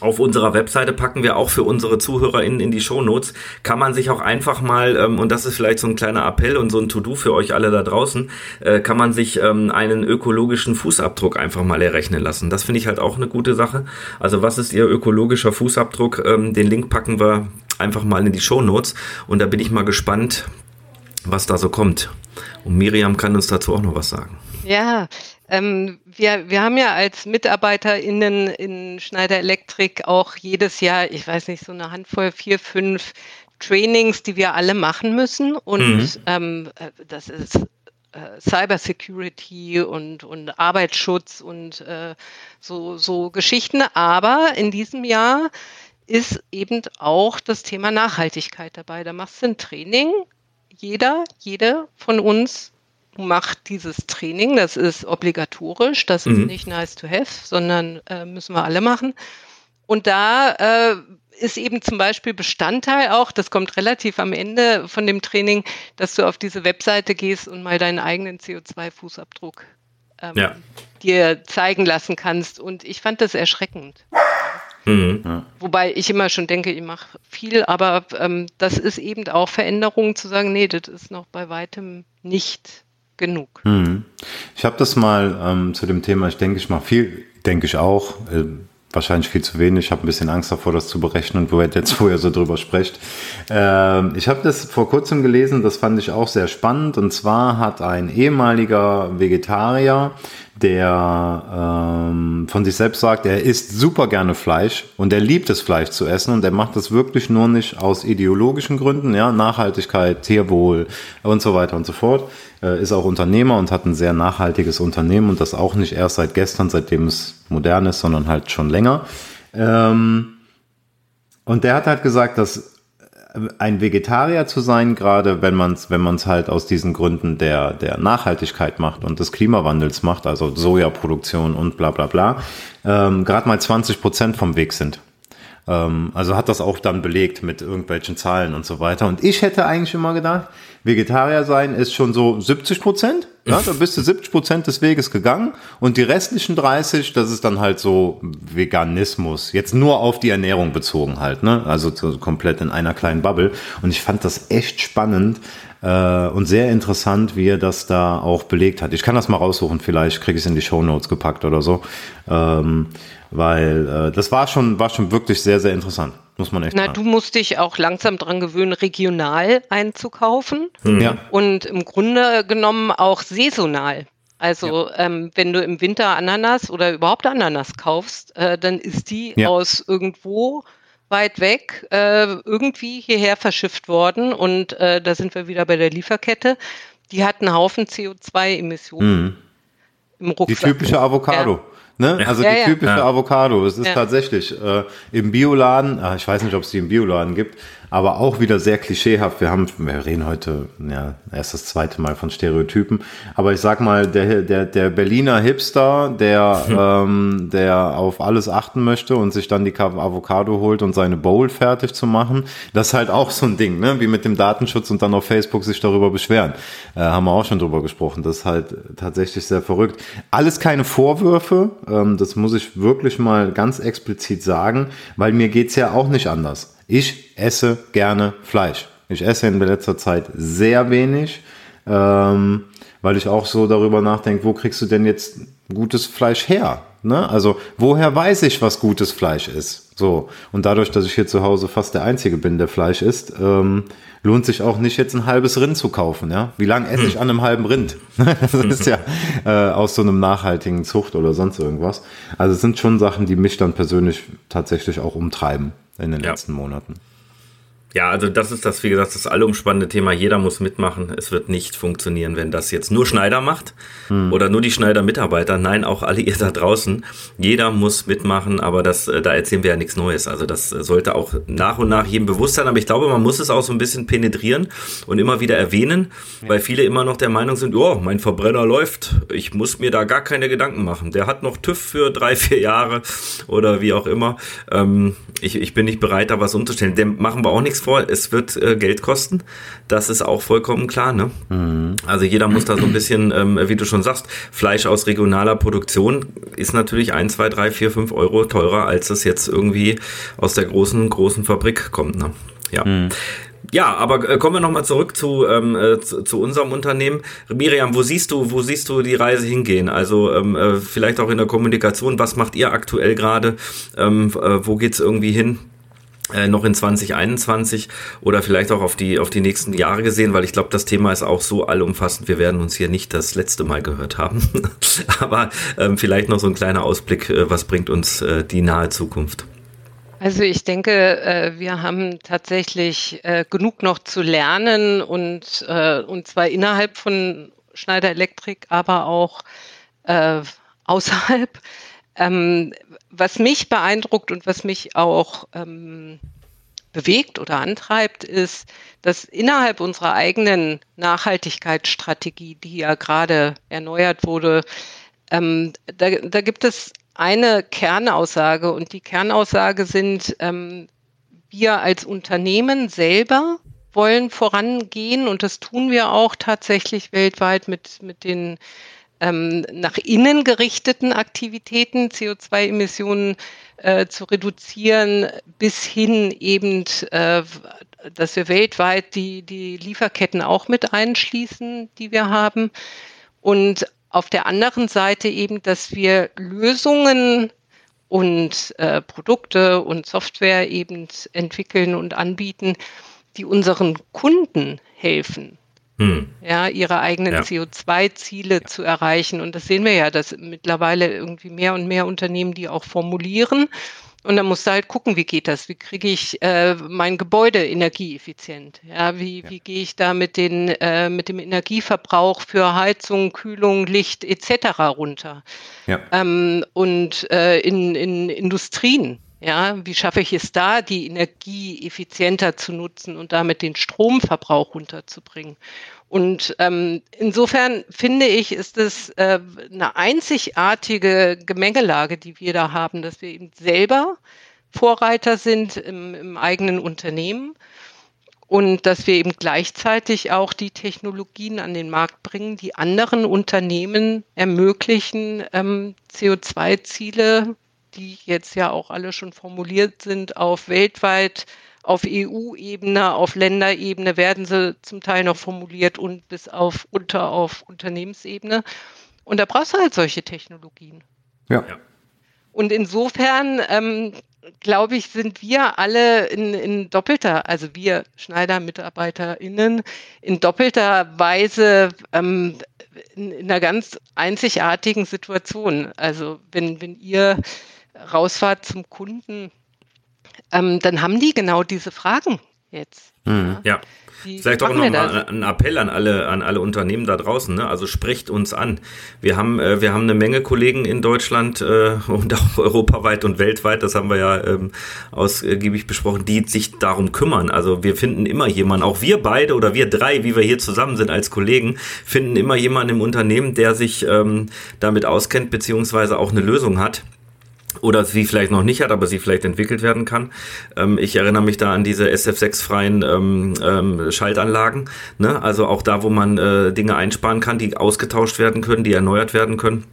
auf unserer Webseite packen wir auch für unsere ZuhörerInnen in die Shownotes. Kann man sich auch einfach mal, ähm, und das ist vielleicht so ein kleiner Appell und so ein To-Do für euch alle da draußen, äh, kann man sich ähm, einen ökologischen Fußabdruck einfach mal errechnen lassen. Das finde ich halt auch eine gute Sache. Also was ist Ihr ökologischer Fußabdruck? Ähm, den Link packen wir einfach mal in die Shownotes und da bin ich mal gespannt, was da so kommt. Und Miriam kann uns dazu auch noch was sagen. Ja, ähm, wir, wir haben ja als MitarbeiterInnen in Schneider Elektrik auch jedes Jahr, ich weiß nicht, so eine Handvoll, vier, fünf Trainings, die wir alle machen müssen. Und mhm. ähm, äh, das ist äh, Cybersecurity und, und Arbeitsschutz und äh, so, so Geschichten. Aber in diesem Jahr ist eben auch das Thema Nachhaltigkeit dabei. Da machst du ein Training. Jeder, jede von uns macht dieses Training. Das ist obligatorisch, das mhm. ist nicht nice to have, sondern äh, müssen wir alle machen. Und da äh, ist eben zum Beispiel Bestandteil auch, das kommt relativ am Ende von dem Training, dass du auf diese Webseite gehst und mal deinen eigenen CO2-Fußabdruck ähm, ja. dir zeigen lassen kannst. Und ich fand das erschreckend. Mhm. Wobei ich immer schon denke, ich mache viel, aber ähm, das ist eben auch Veränderung zu sagen, nee, das ist noch bei weitem nicht genug. Hm. Ich habe das mal ähm, zu dem Thema, ich denke, ich mache viel, denke ich auch, äh, wahrscheinlich viel zu wenig. Ich habe ein bisschen Angst davor, das zu berechnen, wo ihr jetzt vorher so drüber sprecht. Ähm, ich habe das vor kurzem gelesen, das fand ich auch sehr spannend. Und zwar hat ein ehemaliger Vegetarier der ähm, von sich selbst sagt, er isst super gerne Fleisch und er liebt es, Fleisch zu essen und er macht das wirklich nur nicht aus ideologischen Gründen, ja, Nachhaltigkeit, Tierwohl und so weiter und so fort. Äh, ist auch Unternehmer und hat ein sehr nachhaltiges Unternehmen und das auch nicht erst seit gestern, seitdem es modern ist, sondern halt schon länger. Ähm, und der hat halt gesagt, dass ein Vegetarier zu sein, gerade wenn man es wenn man's halt aus diesen Gründen der, der Nachhaltigkeit macht und des Klimawandels macht, also Sojaproduktion und bla bla bla, ähm, gerade mal 20 Prozent vom Weg sind. Ähm, also hat das auch dann belegt mit irgendwelchen Zahlen und so weiter. Und ich hätte eigentlich immer gedacht, Vegetarier sein ist schon so 70 Prozent. Ja, da bist du 70 Prozent des Weges gegangen und die restlichen 30, das ist dann halt so Veganismus. Jetzt nur auf die Ernährung bezogen halt, ne? Also so komplett in einer kleinen Bubble. Und ich fand das echt spannend, Äh, und sehr interessant, wie er das da auch belegt hat. Ich kann das mal raussuchen, vielleicht kriege ich es in die Show Notes gepackt oder so. Ähm, weil äh, das war schon, war schon wirklich sehr, sehr interessant. Muss man echt Na, sagen. du musst dich auch langsam dran gewöhnen, regional einzukaufen. Mhm. Ja. Und im Grunde genommen auch saisonal. Also ja. ähm, wenn du im Winter Ananas oder überhaupt Ananas kaufst, äh, dann ist die ja. aus irgendwo weit weg äh, irgendwie hierher verschifft worden. Und äh, da sind wir wieder bei der Lieferkette. Die hat einen Haufen CO2-Emissionen mhm. im Rucksack. Die typische Avocado. Ja. Ne? Also ja, die typische Avocado. Es ist tatsächlich äh, im Bioladen, ah, ich weiß nicht, ob es die im Bioladen gibt, aber auch wieder sehr klischeehaft. Wir haben, wir reden heute ja erst das zweite Mal von Stereotypen, aber ich sag mal, der, der, der Berliner Hipster, der, hm. ähm, der auf alles achten möchte und sich dann die Avocado holt und seine Bowl fertig zu machen, das ist halt auch so ein Ding, ne? wie mit dem Datenschutz und dann auf Facebook sich darüber beschweren. Äh, haben wir auch schon drüber gesprochen. Das ist halt tatsächlich sehr verrückt. Alles keine Vorwürfe, ähm, das muss ich wirklich mal ganz explizit sagen, weil mir geht's ja auch nicht anders. Ich esse gerne Fleisch. Ich esse in letzter Zeit sehr wenig, ähm, weil ich auch so darüber nachdenke, wo kriegst du denn jetzt gutes Fleisch her? Ne? Also woher weiß ich, was gutes Fleisch ist? So und dadurch, dass ich hier zu Hause fast der Einzige bin, der Fleisch isst, ähm, lohnt sich auch nicht jetzt ein halbes Rind zu kaufen. Ja, wie lange esse ich an einem halben Rind? das ist ja äh, aus so einem nachhaltigen Zucht oder sonst irgendwas. Also es sind schon Sachen, die mich dann persönlich tatsächlich auch umtreiben in den ja. letzten Monaten. Ja, also das ist das, wie gesagt, das allumspannende Thema. Jeder muss mitmachen. Es wird nicht funktionieren, wenn das jetzt nur Schneider macht hm. oder nur die Schneider-Mitarbeiter. Nein, auch alle ihr da draußen. Jeder muss mitmachen, aber das, äh, da erzählen wir ja nichts Neues. Also das sollte auch nach und nach jedem bewusst sein. Aber ich glaube, man muss es auch so ein bisschen penetrieren und immer wieder erwähnen, ja. weil viele immer noch der Meinung sind, oh, mein Verbrenner läuft. Ich muss mir da gar keine Gedanken machen. Der hat noch TÜV für drei, vier Jahre oder wie auch immer. Ähm, ich, ich bin nicht bereit, da was umzustellen. Dem machen wir auch nichts vor, es wird äh, Geld kosten. Das ist auch vollkommen klar. Ne? Mhm. Also jeder muss da so ein bisschen, ähm, wie du schon sagst, Fleisch aus regionaler Produktion ist natürlich ein, zwei, drei, vier, fünf Euro teurer, als es jetzt irgendwie aus der großen, großen Fabrik kommt. Ne? Ja. Mhm. Ja, aber äh, kommen wir nochmal zurück zu, ähm, äh, zu, zu, unserem Unternehmen. Miriam, wo siehst du, wo siehst du die Reise hingehen? Also ähm, äh, vielleicht auch in der Kommunikation, was macht ihr aktuell gerade? Ähm, äh, wo geht's irgendwie hin? Äh, noch in 2021 oder vielleicht auch auf die, auf die nächsten Jahre gesehen, weil ich glaube, das Thema ist auch so allumfassend. Wir werden uns hier nicht das letzte Mal gehört haben. Aber ähm, vielleicht noch so ein kleiner Ausblick, äh, was bringt uns äh, die nahe Zukunft? Also ich denke, äh, wir haben tatsächlich äh, genug noch zu lernen und, und zwar innerhalb von Schneider Elektrik, aber auch außerhalb. Ähm, was mich beeindruckt und was mich auch ähm, bewegt oder antreibt, ist, dass innerhalb unserer eigenen Nachhaltigkeitsstrategie, die ja gerade erneuert wurde, ähm, da, da, gibt es eine Kernaussage und die Kernaussage sind, ähm, wir als Unternehmen selber wollen vorangehen und das tun wir auch tatsächlich weltweit mit, mit den ähm, nach innen gerichteten Aktivitäten CO2-Emissionen äh, zu reduzieren, bis hin eben, äh, dass wir weltweit die, die Lieferketten auch mit einschließen, die wir haben. Und auf der anderen Seite eben, dass wir Lösungen und äh, Produkte und Software eben entwickeln und anbieten, die unseren Kunden helfen, hm. ja, ihre eigenen ja. CO2-Ziele ja. zu erreichen. Und das sehen wir ja, dass mittlerweile irgendwie mehr und mehr Unternehmen die auch formulieren. Und dann musst du halt gucken, wie geht das? Wie kriege ich äh, mein Gebäude energieeffizient? Ja, wie, ja. wie gehe ich da mit, den, äh, mit dem Energieverbrauch für Heizung, Kühlung, Licht etc. runter? Ja. Ähm, und äh, in, in Industrien, ja, wie schaffe ich es da, die Energie effizienter zu nutzen und damit den Stromverbrauch runterzubringen? Und ähm, insofern finde ich, ist es äh, eine einzigartige Gemengelage, die wir da haben, dass wir eben selber Vorreiter sind im, im eigenen Unternehmen und dass wir eben gleichzeitig auch die Technologien an den Markt bringen, die anderen Unternehmen ermöglichen, ähm, CO2-Ziele die jetzt ja auch alle schon formuliert sind, auf weltweit auf EU-Ebene, auf Länderebene werden sie zum Teil noch formuliert und bis auf unter auf Unternehmensebene. Und da brauchst du halt solche Technologien. Ja. Und insofern ähm, glaube ich, sind wir alle in, in doppelter, also wir Schneider-MitarbeiterInnen, in doppelter Weise ähm, in, in, einer ganz einzigartigen Situation. Also wenn, wenn ihr rausfahrt zum Kunden, ähm, dann haben die genau diese Fragen jetzt. Mhm. Ja. Wie Vielleicht auch nochmal ein Appell an alle, an alle Unternehmen da draußen. Ne? Also sprecht uns an. Wir haben, äh, wir haben eine Menge Kollegen in Deutschland äh, und auch europaweit und weltweit, das haben wir ja ähm, ausgiebig besprochen, die sich darum kümmern. Also wir finden immer jemanden, auch wir beide oder wir drei, wie wir hier zusammen sind als Kollegen, finden immer jemanden im Unternehmen, der sich ähm, damit auskennt, beziehungsweise auch eine Lösung hat oder sie vielleicht noch nicht hat, aber sie vielleicht entwickelt werden kann. Ähm, ich erinnere mich da an diese SF6-freien ähm, ähm, Schaltanlagen. Ne? Also auch da, wo man äh, Dinge einsparen kann, die ausgetauscht werden können, die erneuert werden können.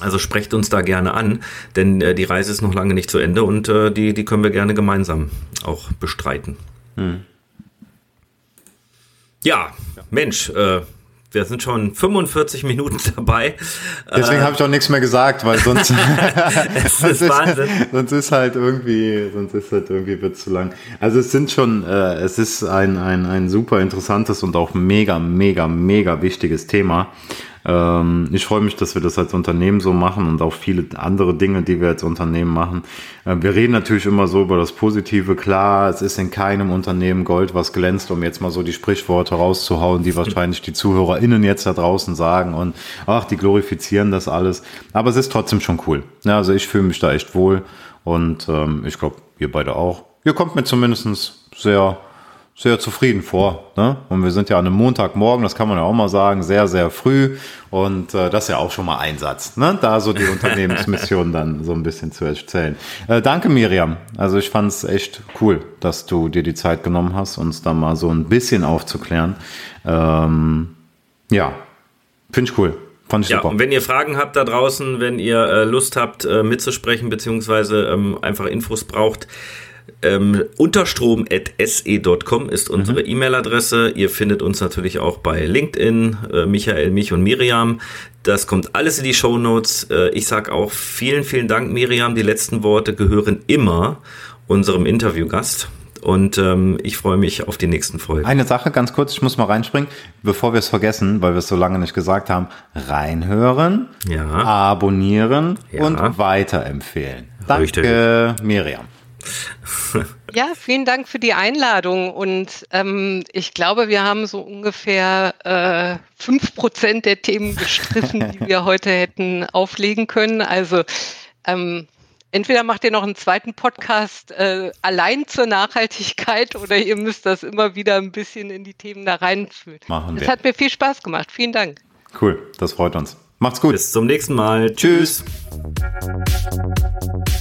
Also sprecht uns da gerne an, denn äh, die Reise ist noch lange nicht zu Ende und äh, die, die können wir gerne gemeinsam auch bestreiten. Hm. Ja, Mensch, äh, wir sind schon 45 Minuten dabei. Deswegen äh, habe ich auch nichts mehr gesagt, weil sonst, es ist sonst, Wahnsinn. Ist, sonst ist halt irgendwie, sonst ist halt irgendwie wird zu lang. Also es sind schon, äh, es ist ein, ein, ein super interessantes und auch mega, mega, mega wichtiges Thema. Ähm, ich freue mich, dass wir das als Unternehmen so machen und auch viele andere Dinge, die wir als Unternehmen machen. Äh, wir reden natürlich immer so über das Positive. Klar, es ist in keinem Unternehmen Gold, was glänzt, um jetzt mal so die Sprichworte rauszuhauen, die wahrscheinlich die ZuhörerInnen jetzt da draußen sagen und ach, die glorifizieren das alles. Aber es ist trotzdem schon cool. Ja, also ich fühle mich da echt wohl und ähm, ich glaube, ihr beide auch. Ihr kommt mir zumindestens sehr sehr zufrieden vor. Ne? Und wir sind ja an einem Montagmorgen, das kann man ja auch mal sagen, sehr, sehr früh. Und äh, das ist ja auch schon mal Einsatz, ne? da so die Unternehmensmission dann so ein bisschen zu erzählen. Äh, danke, Miriam. Also ich fand es echt cool, dass du dir die Zeit genommen hast, uns da mal so ein bisschen aufzuklären. Ähm, ja, finde ich cool. Fand ich ja, super. und wenn ihr Fragen habt da draußen, wenn ihr äh, Lust habt äh, mitzusprechen, beziehungsweise ähm, einfach Infos braucht, ähm, unterstrom.se.com ist unsere mhm. E-Mail-Adresse. Ihr findet uns natürlich auch bei LinkedIn, äh, Michael, mich und Miriam. Das kommt alles in die Show Notes. Äh, ich sage auch vielen, vielen Dank, Miriam. Die letzten Worte gehören immer unserem Interviewgast. Und ähm, ich freue mich auf die nächsten Folgen. Eine Sache ganz kurz, ich muss mal reinspringen, bevor wir es vergessen, weil wir es so lange nicht gesagt haben. Reinhören, ja. abonnieren ja. und weiterempfehlen. Danke, Richtig. Miriam. Ja, vielen Dank für die Einladung. Und ähm, ich glaube, wir haben so ungefähr äh, fünf äh, Prozent der Themen gestriffen, die wir heute hätten auflegen können. Also ähm, entweder macht ihr noch einen zweiten Podcast äh, allein zur Nachhaltigkeit oder ihr müsst das immer wieder ein bisschen in die Themen da reinführen. Machen wir. Es hat mir viel Spaß gemacht. Vielen Dank. Cool, das freut uns. Macht's gut. Bis zum nächsten Mal. Tschüss. Tschüss.